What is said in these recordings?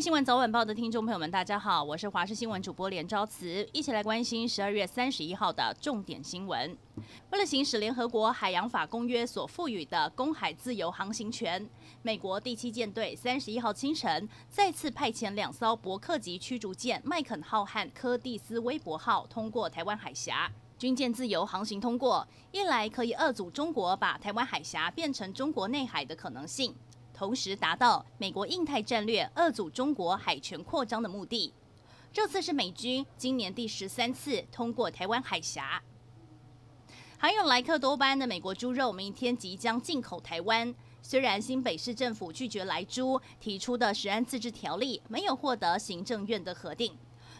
新闻早晚报的听众朋友们，大家好，我是华视新闻主播连昭慈，一起来关心十二月三十一号的重点新闻。为了行使联合国海洋法公约所赋予的公海自由航行权，美国第七舰队三十一号清晨再次派遣两艘伯克级驱逐舰麦肯号和柯蒂斯威伯号通过台湾海峡。军舰自由航行通过，一来可以遏阻中国把台湾海峡变成中国内海的可能性。同时达到美国印太战略遏阻中国海权扩张的目的。这次是美军今年第十三次通过台湾海峡。含有莱克多巴胺的美国猪肉明天即将进口台湾。虽然新北市政府拒绝来猪提出的食安自治条例没有获得行政院的核定，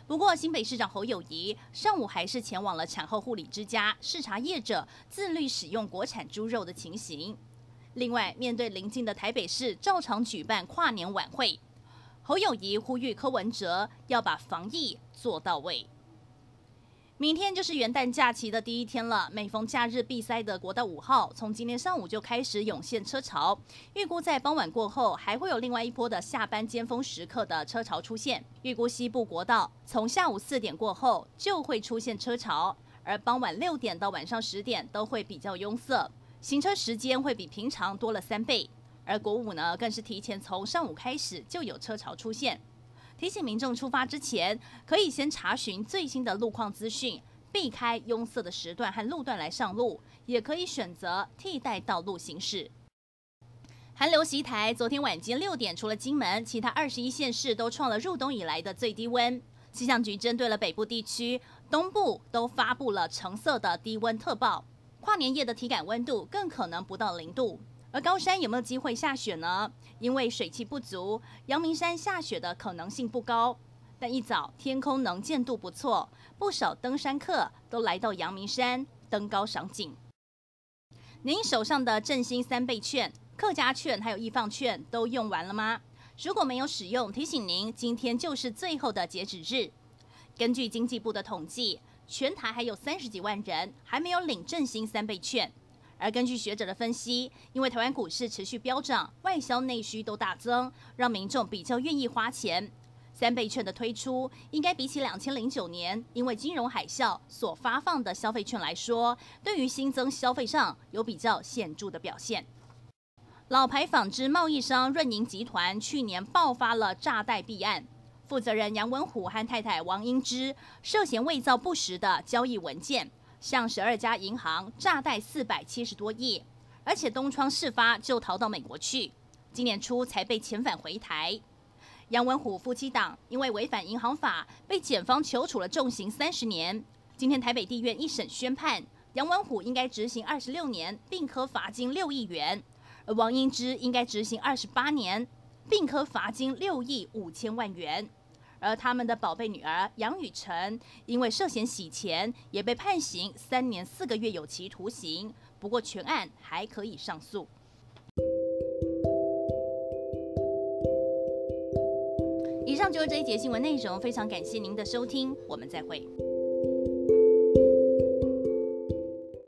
不过新北市长侯友谊上午还是前往了产后护理之家视察业者自律使用国产猪肉的情形。另外，面对临近的台北市照常举办跨年晚会，侯友谊呼吁柯文哲要把防疫做到位。明天就是元旦假期的第一天了，每逢假日必塞的国道五号，从今天上午就开始涌现车潮，预估在傍晚过后还会有另外一波的下班尖峰时刻的车潮出现。预估西部国道从下午四点过后就会出现车潮，而傍晚六点到晚上十点都会比较拥塞。行车时间会比平常多了三倍，而国五呢，更是提前从上午开始就有车潮出现。提醒民众出发之前，可以先查询最新的路况资讯，避开拥塞的时段和路段来上路，也可以选择替代道路行驶。寒流袭台，昨天晚间六点，除了金门，其他二十一县市都创了入冬以来的最低温。气象局针对了北部地区、东部，都发布了橙色的低温特报。跨年夜的体感温度更可能不到零度，而高山有没有机会下雪呢？因为水汽不足，阳明山下雪的可能性不高。但一早天空能见度不错，不少登山客都来到阳明山登高赏景。您手上的振兴三倍券、客家券还有易放券都用完了吗？如果没有使用，提醒您今天就是最后的截止日。根据经济部的统计。全台还有三十几万人还没有领振兴三倍券，而根据学者的分析，因为台湾股市持续飙涨，外销内需都大增，让民众比较愿意花钱。三倍券的推出，应该比起两千零九年因为金融海啸所发放的消费券来说，对于新增消费上有比较显著的表现。老牌纺织贸易商润银集团去年爆发了诈贷弊案。负责人杨文虎和太太王英芝涉嫌伪造不实的交易文件，向十二家银行诈贷四百七十多亿，而且东窗事发就逃到美国去，今年初才被遣返回台。杨文虎夫妻档因为违反银行法，被检方求处了重刑三十年。今天台北地院一审宣判，杨文虎应该执行二十六年，并科罚金六亿元；而王英芝应该执行二十八年。并科罚金六亿五千万元，而他们的宝贝女儿杨雨晨因为涉嫌洗钱，也被判刑三年四个月有期徒刑。不过全案还可以上诉。以上就是这一节新闻内容，非常感谢您的收听，我们再会。